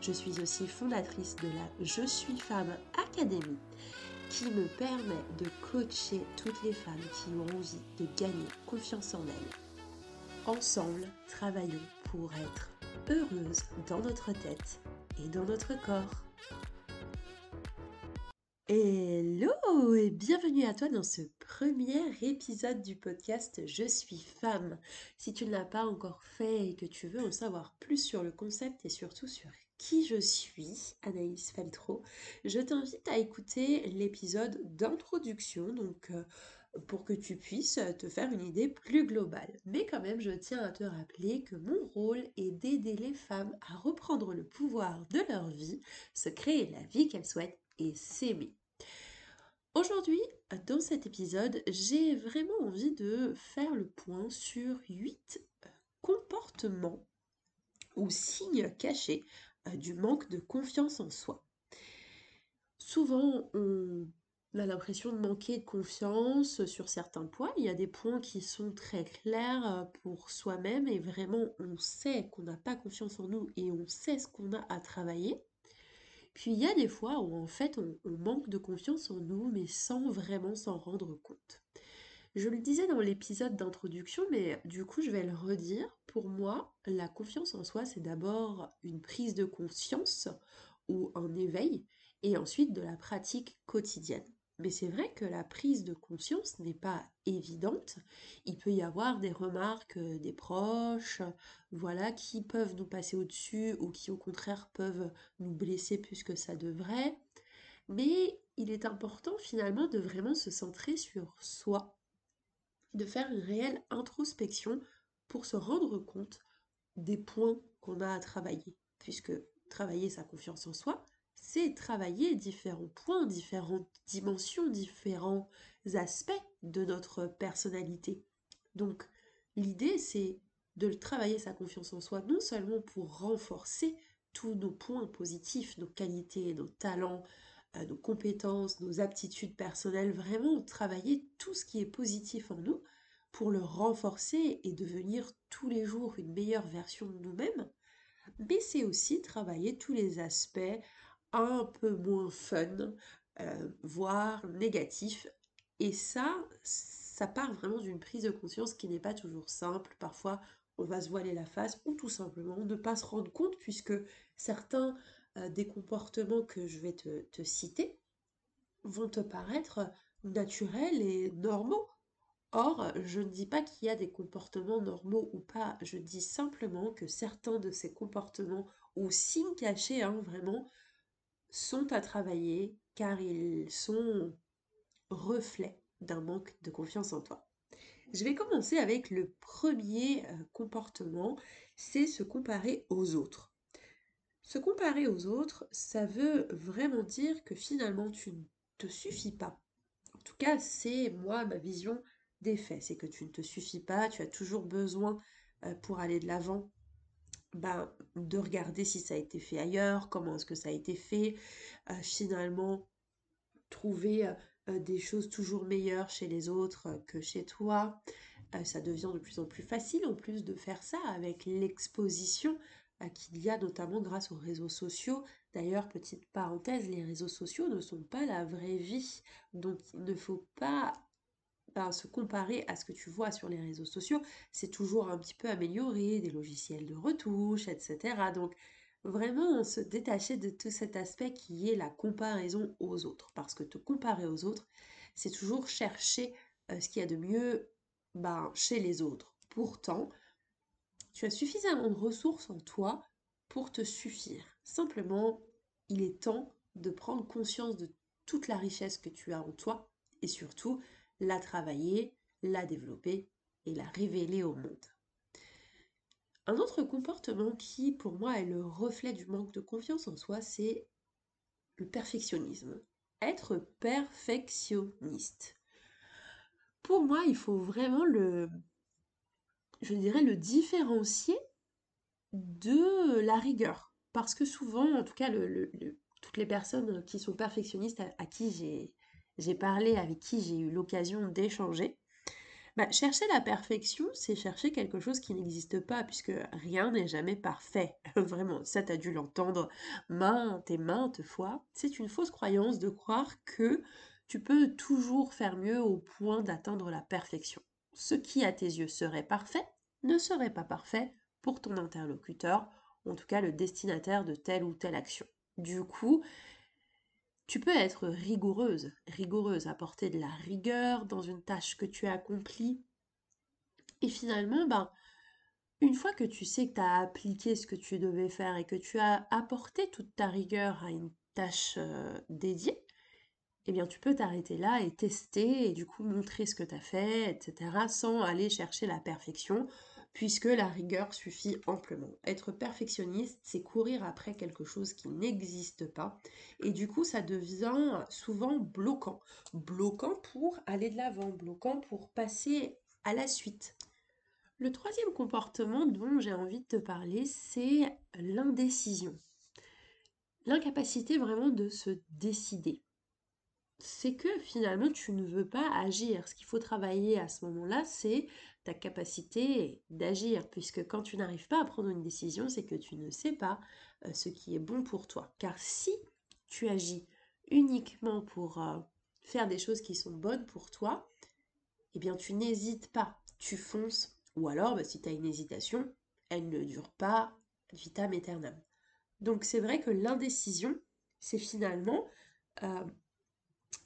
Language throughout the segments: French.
Je suis aussi fondatrice de la Je suis femme Académie qui me permet de coacher toutes les femmes qui ont envie de gagner confiance en elles. Ensemble, travaillons pour être heureuses dans notre tête et dans notre corps. Hello et bienvenue à toi dans ce premier épisode du podcast Je suis femme. Si tu ne l'as pas encore fait et que tu veux en savoir plus sur le concept et surtout sur qui je suis, Anaïs Feltro, je t'invite à écouter l'épisode d'introduction, donc euh, pour que tu puisses te faire une idée plus globale. Mais quand même, je tiens à te rappeler que mon rôle est d'aider les femmes à reprendre le pouvoir de leur vie, se créer la vie qu'elles souhaitent et s'aimer. Aujourd'hui, dans cet épisode, j'ai vraiment envie de faire le point sur 8 euh, comportements ou signes cachés du manque de confiance en soi. Souvent, on a l'impression de manquer de confiance sur certains points. Il y a des points qui sont très clairs euh, pour soi-même et vraiment on sait qu'on n'a pas confiance en nous et on sait ce qu'on a à travailler. Puis il y a des fois où en fait on manque de confiance en nous mais sans vraiment s'en rendre compte. Je le disais dans l'épisode d'introduction, mais du coup je vais le redire. Pour moi, la confiance en soi, c'est d'abord une prise de conscience ou un éveil, et ensuite de la pratique quotidienne. Mais c'est vrai que la prise de conscience n'est pas évidente. Il peut y avoir des remarques des proches, voilà, qui peuvent nous passer au-dessus ou qui au contraire peuvent nous blesser plus que ça devrait. Mais il est important finalement de vraiment se centrer sur soi de faire une réelle introspection pour se rendre compte des points qu'on a à travailler. Puisque travailler sa confiance en soi, c'est travailler différents points, différentes dimensions, différents aspects de notre personnalité. Donc l'idée, c'est de travailler sa confiance en soi, non seulement pour renforcer tous nos points positifs, nos qualités, nos talents, nos compétences, nos aptitudes personnelles, vraiment travailler tout ce qui est positif en nous pour le renforcer et devenir tous les jours une meilleure version de nous-mêmes, mais c'est aussi travailler tous les aspects un peu moins fun, euh, voire négatifs. Et ça, ça part vraiment d'une prise de conscience qui n'est pas toujours simple. Parfois, on va se voiler la face ou tout simplement ne pas se rendre compte puisque certains euh, des comportements que je vais te, citer vont te paraître naturels et normaux. Or, je ne dis pas qu'il y a des comportements normaux ou pas, je dis simplement que certains de ces comportements ou signes cachés, hein, vraiment, sont à travailler car ils sont reflets d'un manque de confiance en toi. Je vais commencer avec le premier euh, comportement, c'est se comparer aux autres. Se comparer aux autres, ça veut vraiment dire que finalement tu ne te suffis pas. En tout cas, c'est moi ma vision des faits. C'est que tu ne te suffis pas, tu as toujours besoin euh, pour aller de l'avant ben, de regarder si ça a été fait ailleurs, comment est-ce que ça a été fait, euh, finalement trouver euh, des choses toujours meilleures chez les autres que chez toi. ça devient de plus en plus facile en plus de faire ça avec l'exposition qu'il y a notamment grâce aux réseaux sociaux. D'ailleurs, petite parenthèse, les réseaux sociaux ne sont pas la vraie vie. Donc il ne faut pas ben, se comparer à ce que tu vois sur les réseaux sociaux. C'est toujours un petit peu amélioré, des logiciels de retouche, etc. Donc vraiment se détacher de tout cet aspect qui est la comparaison aux autres. Parce que te comparer aux autres, c'est toujours chercher euh, ce qu'il y a de mieux ben, chez les autres. Pourtant, tu as suffisamment de ressources en toi pour te suffire. Simplement, il est temps de prendre conscience de toute la richesse que tu as en toi et surtout la travailler, la développer et la révéler au monde. Un autre comportement qui, pour moi, est le reflet du manque de confiance en soi, c'est le perfectionnisme. Être perfectionniste. Pour moi, il faut vraiment le, je dirais, le différencier de la rigueur. Parce que souvent, en tout cas, toutes les personnes qui sont perfectionnistes à qui j'ai parlé, avec qui j'ai eu l'occasion d'échanger, bah, chercher la perfection, c'est chercher quelque chose qui n'existe pas, puisque rien n'est jamais parfait. Vraiment, ça t'as dû l'entendre maintes et maintes fois. C'est une fausse croyance de croire que tu peux toujours faire mieux au point d'atteindre la perfection. Ce qui à tes yeux serait parfait ne serait pas parfait pour ton interlocuteur, en tout cas le destinataire de telle ou telle action. Du coup, tu peux être rigoureuse, rigoureuse, apporter de la rigueur dans une tâche que tu as accomplie. Et finalement, ben, une fois que tu sais que tu as appliqué ce que tu devais faire et que tu as apporté toute ta rigueur à une tâche euh, dédiée, eh bien tu peux t'arrêter là et tester et du coup montrer ce que tu as fait, etc., sans aller chercher la perfection puisque la rigueur suffit amplement. Être perfectionniste, c'est courir après quelque chose qui n'existe pas, et du coup, ça devient souvent bloquant. Bloquant pour aller de l'avant, bloquant pour passer à la suite. Le troisième comportement dont j'ai envie de te parler, c'est l'indécision. L'incapacité vraiment de se décider c'est que finalement tu ne veux pas agir. Ce qu'il faut travailler à ce moment-là, c'est ta capacité d'agir, puisque quand tu n'arrives pas à prendre une décision, c'est que tu ne sais pas euh, ce qui est bon pour toi. Car si tu agis uniquement pour euh, faire des choses qui sont bonnes pour toi, eh bien tu n'hésites pas, tu fonces. Ou alors, bah, si tu as une hésitation, elle ne dure pas vitam aeternam. Donc c'est vrai que l'indécision, c'est finalement euh,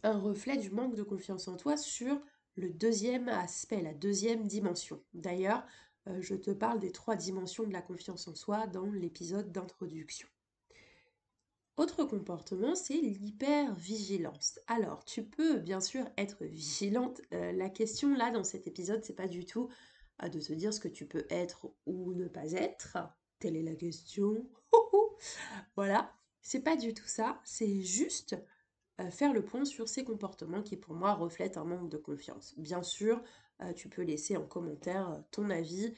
un reflet du manque de confiance en toi sur le deuxième aspect, la deuxième dimension. D'ailleurs, euh, je te parle des trois dimensions de la confiance en soi dans l'épisode d'introduction. Autre comportement, c'est l'hypervigilance. Alors, tu peux bien sûr être vigilante. Euh, la question là dans cet épisode, c'est pas du tout euh, de te dire ce que tu peux être ou ne pas être. Telle est la question. voilà, c'est pas du tout ça. C'est juste faire le point sur ces comportements qui pour moi reflètent un manque de confiance. Bien sûr, euh, tu peux laisser en commentaire euh, ton avis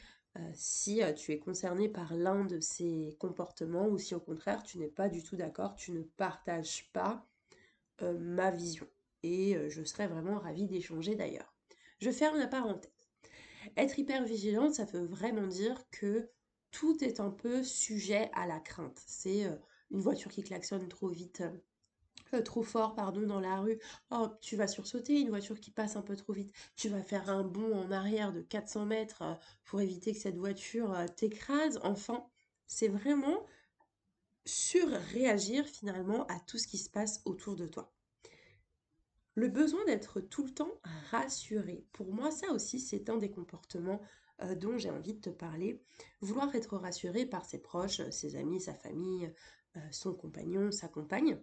si tu es concerné par l'un de ces comportements ou si au contraire tu n'es pas du tout d'accord, tu ne partages pas ma vision. Et je serais vraiment ravie d'échanger d'ailleurs. Je ferme la parenthèse. Être hyper vigilante, ça veut vraiment dire que tout est un peu sujet à la crainte. C'est une voiture qui klaxonne trop vite euh, trop fort, pardon, dans la rue, oh, tu vas sursauter, une voiture qui passe un peu trop vite, tu vas faire un bond en arrière de 400 mètres euh, pour éviter que cette voiture euh, t'écrase. Enfin, c'est vraiment surréagir finalement à tout ce qui se passe autour de toi. Le besoin d'être tout le temps rassuré. Pour moi, ça aussi, c'est un des comportements dont j'ai envie de te parler. Vouloir être rassuré par ses proches, ses amis, sa famille, son compagnon, sa compagne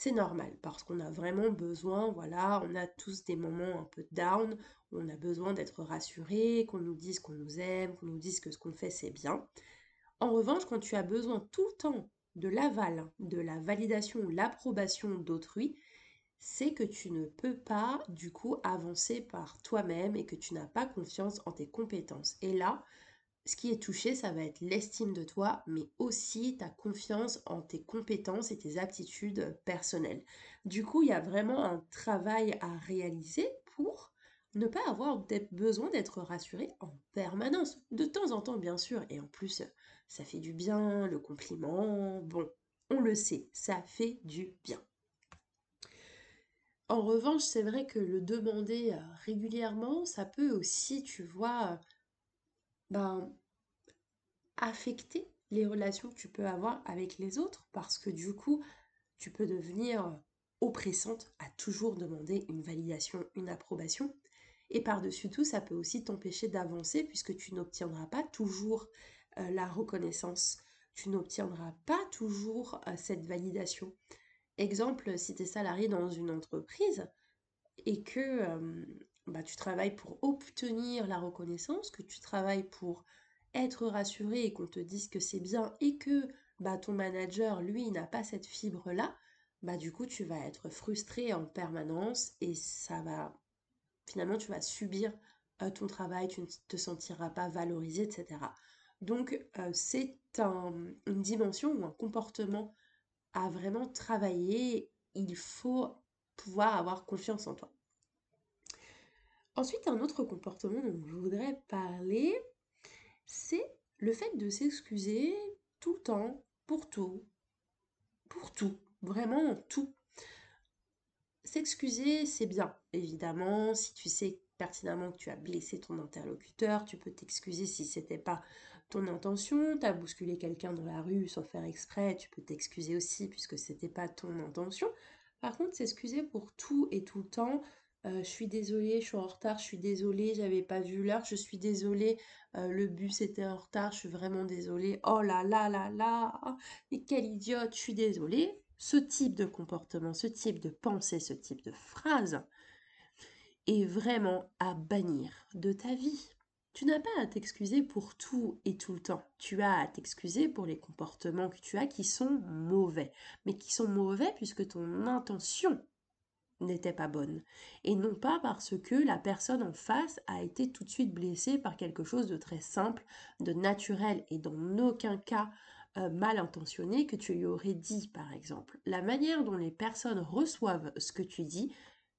c'est normal parce qu'on a vraiment besoin, voilà, on a tous des moments un peu down, on a besoin d'être rassuré, qu'on nous dise qu'on nous aime, qu'on nous dise que ce qu'on fait c'est bien. En revanche, quand tu as besoin tout le temps de l'aval, de la validation l'approbation d'autrui, c'est que tu ne peux pas du coup avancer par toi-même et que tu n'as pas confiance en tes compétences. Et là, ce qui est touché, ça va être l'estime de toi, mais aussi ta confiance en tes compétences et tes aptitudes personnelles. Du coup, il y a vraiment un travail à réaliser pour ne pas avoir besoin d'être rassuré en permanence. De temps en temps, bien sûr, et en plus, ça fait du bien, le compliment, bon, on le sait, ça fait du bien. En revanche, c'est vrai que le demander euh, régulièrement, ça peut aussi, tu vois, ben, affecter les relations que tu peux avoir avec les autres parce que du coup, tu peux devenir oppressante à toujours demander une validation, une approbation. Et par-dessus tout, ça peut aussi t'empêcher d'avancer puisque tu n'obtiendras pas toujours euh, la reconnaissance tu n'obtiendras pas toujours euh, cette validation. Exemple, si tu es salarié dans une entreprise et que bah, tu travailles pour obtenir la reconnaissance, que tu travailles pour être rassuré et qu'on te dise que c'est bien et que bah, ton manager, lui, n'a pas cette fibre-là, bah, du coup, tu vas être frustré en permanence et ça va, finalement, tu vas subir euh, ton travail, tu ne te sentiras pas valorisé, etc. Donc, euh, c'est une dimension ou un comportement à vraiment travailler. Il faut pouvoir avoir confiance en toi. Ensuite, un autre comportement dont je voudrais parler, c'est le fait de s'excuser tout le temps, pour tout, pour tout, vraiment tout. S'excuser, c'est bien, évidemment, si tu sais pertinemment que tu as blessé ton interlocuteur, tu peux t'excuser si c'était pas ton intention, tu as bousculé quelqu'un dans la rue sans faire exprès, tu peux t'excuser aussi puisque c'était pas ton intention. Par contre, s'excuser pour tout et tout le temps, je suis désolée, je suis en retard, je suis désolée, j'avais pas vu l'heure, je suis désolée, euh, le bus était en retard, je suis vraiment désolée, oh là là là là, mais quelle idiote, je suis désolée. Ce type de comportement, ce type de pensée, ce type de phrase est vraiment à bannir de ta vie. Tu n'as pas à t'excuser pour tout et tout le temps. Tu as à t'excuser pour les comportements que tu as qui sont mauvais. Mais qui sont mauvais puisque ton intention n'était pas bonne. Et non pas parce que la personne en face a été tout de suite blessée par quelque chose de très simple, de naturel et dans aucun cas euh, mal intentionné que tu lui aurais dit par exemple. La manière dont les personnes reçoivent ce que tu dis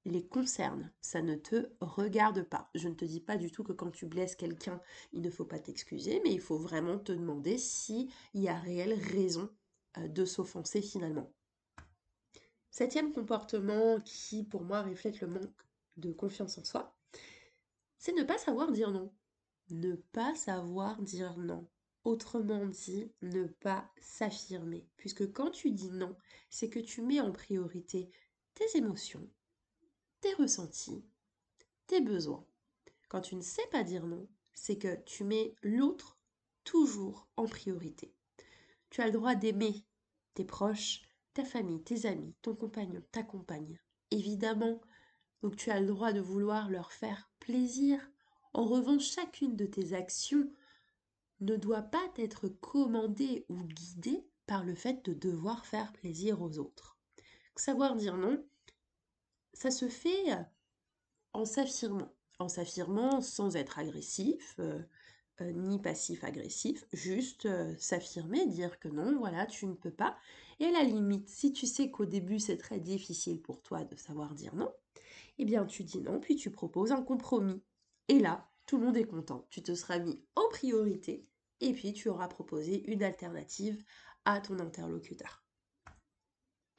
les concerne, ça ne te regarde pas. Je ne te dis pas du tout que quand tu blesses quelqu'un, il ne faut pas t'excuser, mais il faut vraiment te demander s'il y a réelle raison euh, de s'offenser finalement. Septième comportement qui, pour moi, reflète le manque de confiance en soi, c'est ne pas savoir dire non. Ne pas savoir dire non. Autrement dit, ne pas s'affirmer. Puisque quand tu dis non, c'est que tu mets en priorité tes émotions, tes ressentis, tes besoins. Quand tu ne sais pas dire non, c'est que tu mets l'autre toujours en priorité. Tu as le droit d'aimer tes proches, ta famille, tes amis, ton compagnon, ta compagne. Évidemment, donc tu as le droit de vouloir leur faire plaisir. En revanche, chacune de tes actions ne doit pas être commandée ou guidée par le fait de devoir faire plaisir aux autres. Savoir dire non, ça se fait en s'affirmant, en s'affirmant sans être agressif, euh, euh, ni passif-agressif, juste euh, s'affirmer, dire que non, voilà, tu ne peux pas. Et la limite, si tu sais qu'au début c'est très difficile pour toi de savoir dire non, eh bien tu dis non, puis tu proposes un compromis. Et là, tout le monde est content. Tu te seras mis en priorité et puis tu auras proposé une alternative à ton interlocuteur.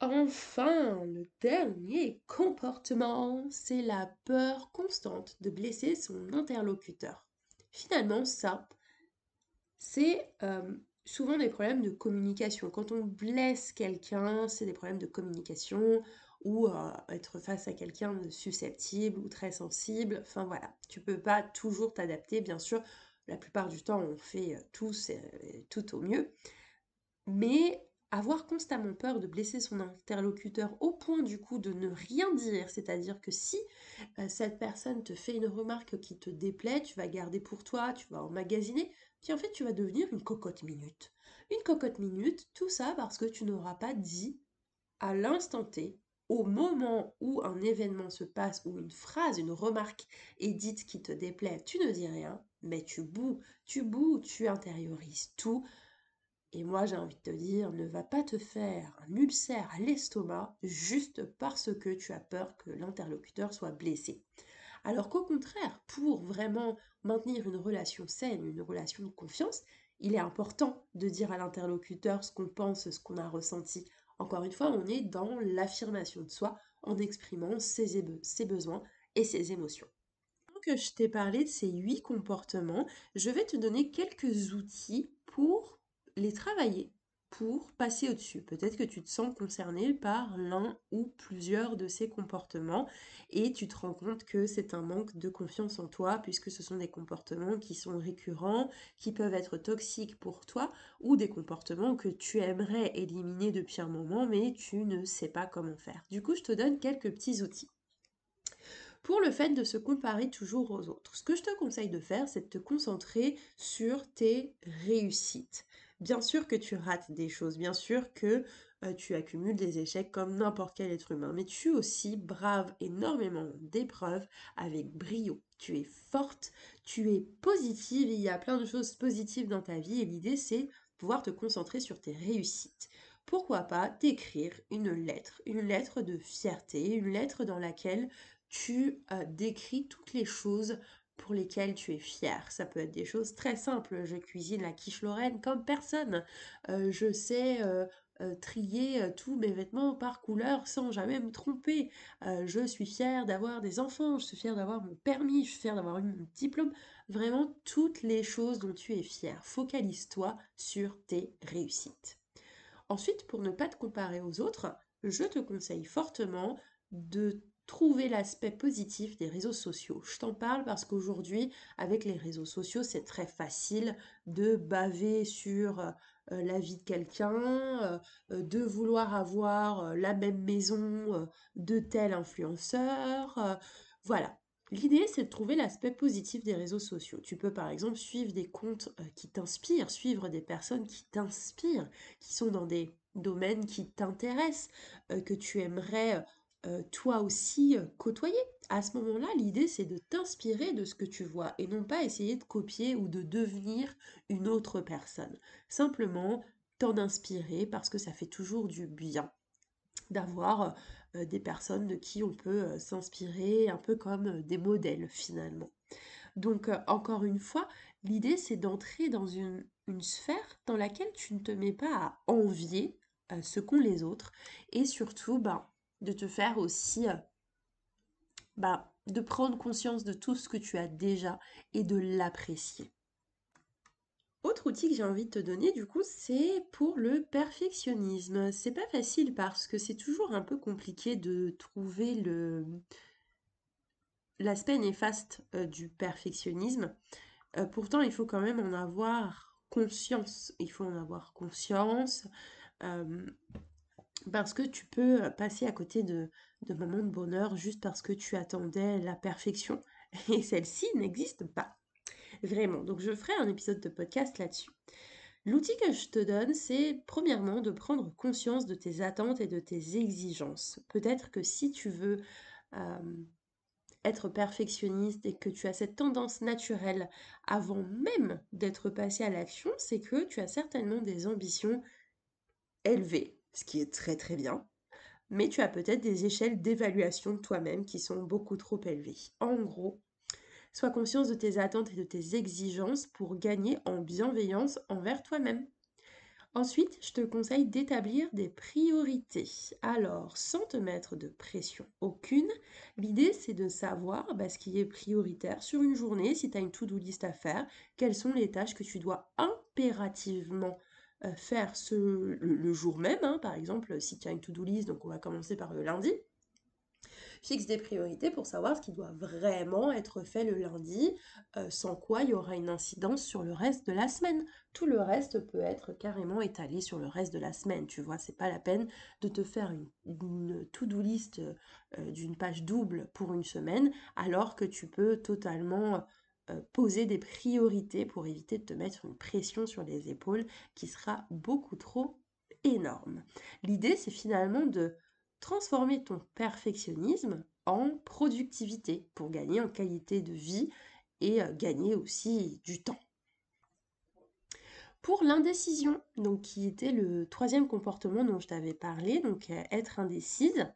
Enfin, le dernier comportement, c'est la peur constante de blesser son interlocuteur. Finalement, ça, c'est euh, souvent des problèmes de communication. Quand on blesse quelqu'un, c'est des problèmes de communication ou euh, être face à quelqu'un de susceptible ou très sensible. Enfin voilà, tu peux pas toujours t'adapter, bien sûr. La plupart du temps, on fait euh, tous tout au mieux. Mais avoir constamment peur de blesser son interlocuteur au point du coup de ne rien dire, c'est-à-dire que si euh, cette personne te fait une remarque qui te déplaît, tu vas garder pour toi, tu vas emmagasiner, en fait tu vas devenir une cocotte minute. Une cocotte minute, tout ça parce que tu n'auras pas dit à l'instant T, au moment où un événement se passe, ou une phrase, une remarque est dite qui te déplaît, tu ne dis rien, mais tu boues, tu boues, tu intériorises tout, et moi, j'ai envie de te dire, ne va pas te faire un ulcère à l'estomac juste parce que tu as peur que l'interlocuteur soit blessé. Alors qu'au contraire, pour vraiment maintenir une relation saine, une relation de confiance, il est important de dire à l'interlocuteur ce qu'on pense, ce qu'on a ressenti. Encore une fois, on est dans l'affirmation de soi en exprimant ses, besoins et ses émotions. Donc, je t'ai parlé de ces huit comportements. Je vais te donner quelques outils pour les travailler pour passer au-dessus. Peut-être que tu te sens concerné par l'un ou plusieurs de ces comportements et tu te rends compte que c'est un manque de confiance en toi puisque ce sont des comportements qui sont récurrents, qui peuvent être toxiques pour toi ou des comportements que tu aimerais éliminer depuis un moment mais tu ne sais pas comment faire. Du coup, je te donne quelques petits outils pour le fait de se comparer toujours aux autres. Ce que je te conseille de faire, c'est de te concentrer sur tes réussites. Bien sûr que tu rates des choses, bien sûr que tu accumules des échecs comme n'importe quel être humain, mais tu aussi braves énormément d'épreuves avec brio. Tu es forte, tu es positive, il y a plein de choses positives dans ta vie et l'idée c'est pouvoir te concentrer sur tes réussites. Pourquoi pas t'écrire une lettre, une lettre de fierté, une lettre dans laquelle tu décris toutes les choses pour lesquelles tu es fier. Ça peut être des choses très simples. Je cuisine la quiche lorraine comme personne. Euh, je sais euh, euh, trier tous mes vêtements par couleur sans jamais me tromper. je suis fière d'avoir des enfants. Je suis fière d'avoir mon permis. Je suis fière d'avoir eu mon diplôme. Vraiment toutes les choses dont tu es fier. Focalise-toi sur tes réussites. Ensuite, pour ne pas te comparer aux autres, je te conseille fortement de trouver l'aspect positif des réseaux sociaux. Je t'en parle parce qu'aujourd'hui, avec les réseaux sociaux, c'est très facile de baver sur euh, la vie de quelqu'un, euh, de vouloir avoir euh, la même maison de tel influenceur. voilà. L'idée, c'est de trouver l'aspect positif des réseaux sociaux. Tu peux par exemple suivre des comptes qui t'inspirent, suivre des personnes qui t'inspirent, qui sont dans des domaines qui t'intéressent, que tu aimerais euh, toi aussi euh, côtoyer. À ce moment-là, l'idée c'est de t'inspirer de ce que tu vois et non pas essayer de copier ou de devenir une autre personne. Simplement t'en inspirer parce que ça fait toujours du bien d'avoir euh, des personnes de qui on peut s'inspirer, un peu comme des modèles finalement. Donc encore une fois, l'idée c'est d'entrer dans une, sphère dans laquelle tu ne te mets pas à envier ce qu'ont les autres et surtout ben, de te faire aussi, euh, bah, de prendre conscience de tout ce que tu as déjà et de l'apprécier. Autre outil que j'ai envie de te donner, du coup, c'est pour le perfectionnisme. C'est pas facile parce que c'est toujours un peu compliqué de trouver le l'aspect néfaste euh, du perfectionnisme. Euh, pourtant, il faut quand même en avoir conscience. Il faut en avoir conscience parce que tu peux passer à côté de, de moments de bonheur juste parce que tu attendais la perfection. Et celle-ci n'existe pas. Vraiment. Donc je ferai un épisode de podcast là-dessus. L'outil que je te donne, c'est premièrement de prendre conscience de tes attentes et de tes exigences. Peut-être que si tu veux être perfectionniste et que tu as cette tendance naturelle avant même d'être passé à l'action, c'est que tu as certainement des ambitions élevées ce qui est très très bien, mais tu as peut-être des échelles d'évaluation de toi-même qui sont beaucoup trop élevées. En gros, sois conscience de tes attentes et de tes exigences pour gagner en bienveillance envers toi-même. Ensuite, je te conseille d'établir des priorités. Alors, sans te mettre de pression aucune, l'idée c'est de savoir bah, ce qui est prioritaire sur une journée, si tu as une to-do list à faire, quelles sont les tâches que tu dois impérativement faire ce, le, jour même, hein, par exemple, si tu as une to-do list, donc on va commencer par le lundi, fixe des priorités pour savoir ce qui doit vraiment être fait le lundi, euh, sans quoi il y aura une incidence sur le reste de la semaine. Tout le reste peut être carrément étalé sur le reste de la semaine, tu vois, c'est pas la peine de te faire une, to-do list euh, d'une page double pour une semaine, alors que tu peux totalement euh, poser des priorités pour éviter de te mettre une pression sur les épaules qui sera beaucoup trop énorme. L'idée, c'est finalement de transformer ton perfectionnisme en productivité pour gagner en qualité de vie et euh, gagner aussi du temps. Pour l'indécision, donc qui était le troisième comportement dont je t'avais parlé, donc euh, être indécise,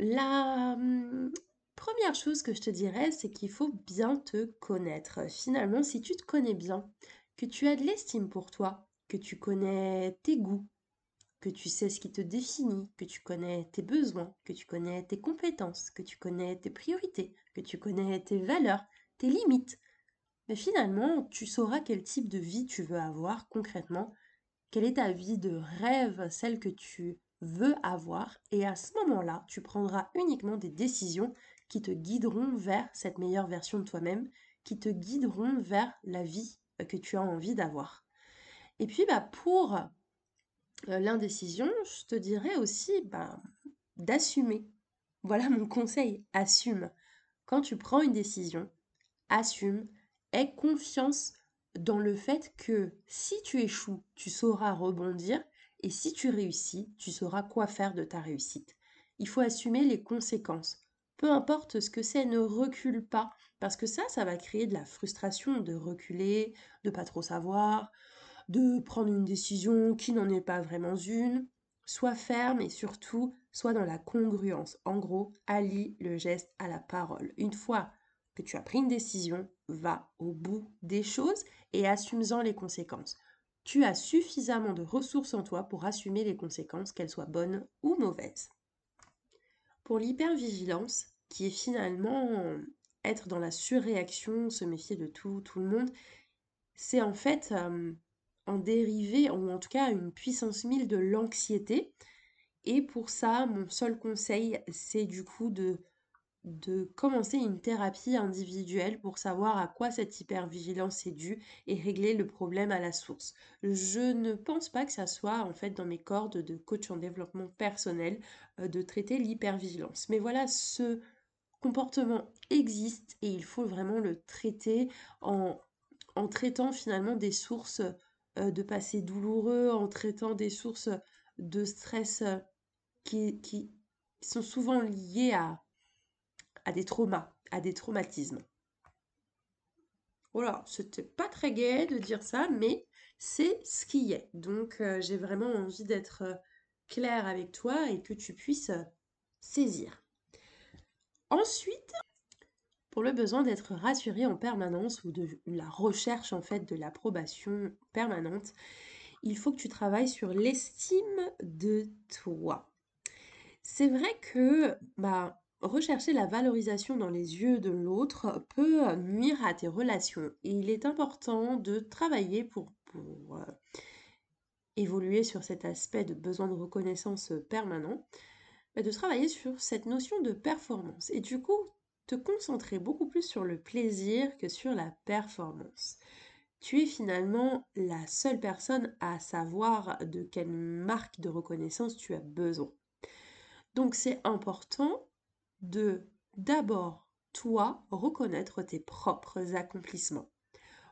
la, hum, Première chose que je te dirais, c'est qu'il faut bien te connaître. Finalement, si tu te connais bien, que tu as de l'estime pour toi, que tu connais tes goûts, que tu sais ce qui te définit, que tu connais tes besoins, que tu connais tes compétences, que tu connais tes priorités, que tu connais tes valeurs, tes limites. Mais finalement, tu sauras quel type de vie tu veux avoir concrètement quelle est ta vie de rêve, celle que tu veux avoir. Et à ce moment-là, tu prendras uniquement des décisions qui te guideront vers cette meilleure version de toi-même, qui te guideront vers la vie que tu as envie d'avoir. Et puis, bah, pour euh, l'indécision, je te dirais aussi bah, d'assumer. Voilà mon conseil, assume. Quand tu prends une décision, assume, aie confiance dans le fait que si tu échoues, tu sauras rebondir et si tu réussis, tu sauras quoi faire de ta réussite. Il faut assumer les conséquences. Peu importe ce que c'est, ne recule pas parce que ça, ça va créer de la frustration de reculer, de pas trop savoir, de prendre une décision qui n'en est pas vraiment une. Sois ferme et surtout, sois dans la congruence. En gros, allie le geste à la parole. Une fois que tu as pris une décision, va au bout des choses et assume-en les conséquences. Tu as suffisamment de ressources en toi pour assumer les conséquences, qu'elles soient bonnes ou mauvaises. Pour l'hypervigilance, qui est finalement être dans la surréaction, se méfier de tout, tout le monde, c'est en fait un dérivé, ou en tout cas une puissance 1000 de l'anxiété. Et pour ça, mon seul conseil, c'est du coup de, commencer une thérapie individuelle pour savoir à quoi cette hypervigilance est due et régler le problème à la source. Je ne pense pas que ça soit en fait dans mes cordes de coach en développement personnel de traiter l'hypervigilance. Mais voilà, ce comportement existe et il faut vraiment le traiter en, traitant finalement des sources euh, de passé douloureux, en traitant des sources de stress euh, qui, sont souvent liées à, à des traumas, à des traumatismes. Voilà, c'était pas très gai de dire ça, mais c'est ce qui est. Donc euh, j'ai vraiment envie d'être claire avec toi et que tu puisses saisir. Ensuite, pour le besoin d'être rassuré en permanence ou de la recherche en fait de l'approbation permanente, il faut que tu travailles sur l'estime de toi. C'est vrai que bah, rechercher la valorisation dans les yeux de l'autre peut nuire à tes relations et il est important de travailler pour, euh, évoluer sur cet aspect de besoin de reconnaissance permanent, bah, de travailler sur cette notion de performance. Et du coup, te concentrer beaucoup plus sur le plaisir que sur la performance. Tu es finalement la seule personne à savoir de quelle marque de reconnaissance tu as besoin. Donc c'est important de d'abord, toi, reconnaître tes propres accomplissements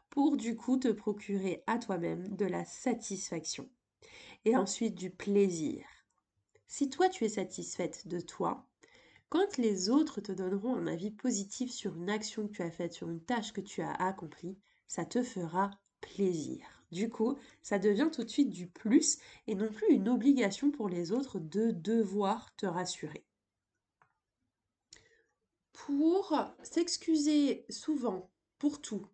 pour du coup te procurer à toi-même de la satisfaction et ensuite du plaisir. Si toi tu es satisfaite de toi, quand les autres te donneront un avis positif sur une action que tu as faite, sur une tâche que tu as accomplie, ça te fera plaisir. Du coup, ça devient tout de suite du plus et non plus une obligation pour les autres de devoir te rassurer. Pour s'excuser souvent pour tout,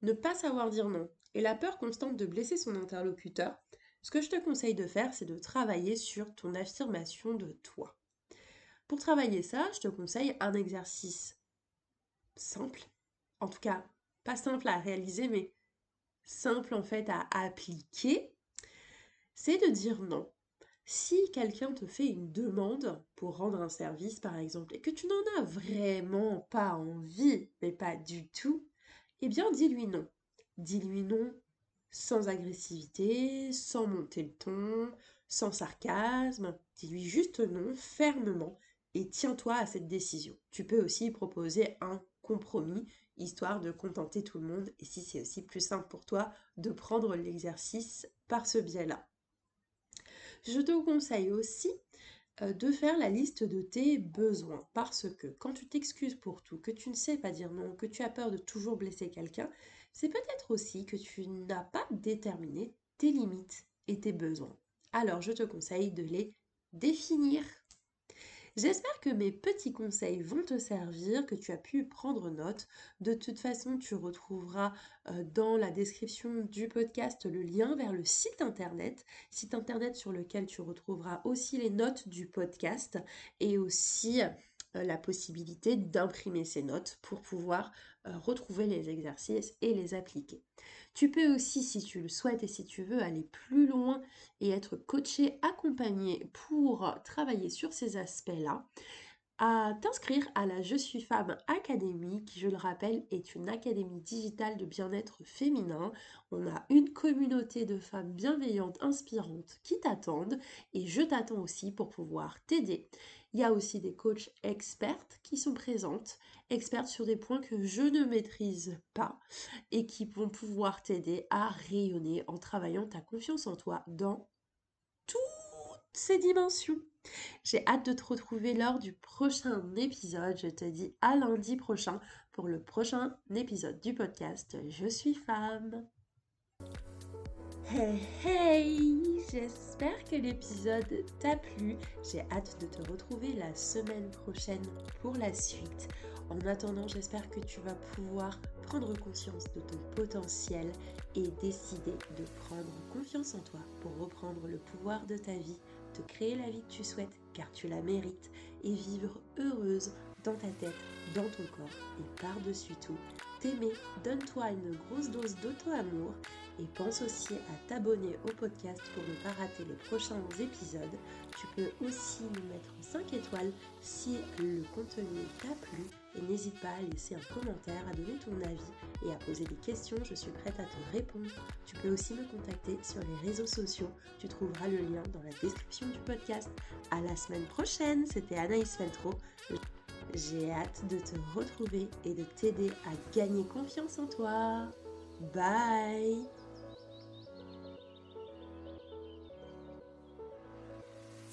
ne pas savoir dire non et la peur constante de blesser son interlocuteur, ce que je te conseille de faire, c'est de travailler sur ton affirmation de toi. Pour travailler ça, je te conseille un exercice simple, en tout cas pas simple à réaliser, mais simple en fait à appliquer, c'est de dire non. Si quelqu'un te fait une demande pour rendre un service, par exemple, et que tu n'en as vraiment pas envie, mais pas du tout, eh bien dis-lui non. Dis-lui non sans agressivité, sans monter le ton, sans sarcasme. Dis-lui juste non fermement et tiens-toi à cette décision. Tu peux aussi proposer un compromis, histoire de contenter tout le monde, et si c'est aussi plus simple pour toi, de prendre l'exercice par ce biais-là. Je te conseille aussi euh, de faire la liste de tes besoins, parce que quand tu t'excuses pour tout, que tu ne sais pas dire non, que tu as peur de toujours blesser quelqu'un, c'est peut-être aussi que tu n'as pas déterminé tes limites et tes besoins. Alors je te conseille de les définir J'espère que mes petits conseils vont te servir, que tu as pu prendre note. De toute façon, tu retrouveras euh, dans la description du podcast le lien vers le site internet, site internet sur lequel tu retrouveras aussi les notes du podcast et aussi la possibilité d'imprimer ses notes pour pouvoir euh, retrouver les exercices et les appliquer. Tu peux aussi, si tu le souhaites et si tu veux aller plus loin et être coaché, accompagné pour travailler sur ces aspects-là, à t'inscrire à la Je suis femme Académie, qui je le rappelle est une académie digitale de bien-être féminin. On a une communauté de femmes bienveillantes, inspirantes qui t'attendent et je t'attends aussi pour pouvoir t'aider. Il y a aussi des coachs expertes qui sont présentes, expertes sur des points que je ne maîtrise pas et qui vont pouvoir t'aider à rayonner en travaillant ta confiance en toi dans toutes ces dimensions. J'ai hâte de te retrouver lors du prochain épisode. Je te dis à lundi prochain pour le prochain épisode du podcast Je suis femme. Hey hey J'espère que l'épisode t'a plu. J'ai hâte de te retrouver la semaine prochaine pour la suite. En attendant, j'espère que tu vas pouvoir prendre conscience de ton potentiel et décider de prendre confiance en toi pour reprendre le pouvoir de ta vie te créer la vie que tu souhaites car tu la mérites et vivre heureuse dans ta tête, dans ton corps et par-dessus tout, t'aimer, donne-toi une grosse dose d'auto-amour et pense aussi à t'abonner au podcast pour ne pas rater les prochains épisodes. Tu peux aussi nous mettre 5 étoiles si le contenu t'a plu et n'hésite pas à laisser un commentaire, à donner ton avis et à poser des questions, je suis prête à te répondre. Tu peux aussi me contacter sur les réseaux sociaux, tu trouveras le lien dans la description du podcast. À la semaine prochaine, c'était Anaïs Feltro. J'ai hâte de te retrouver et de t'aider à gagner confiance en toi. Bye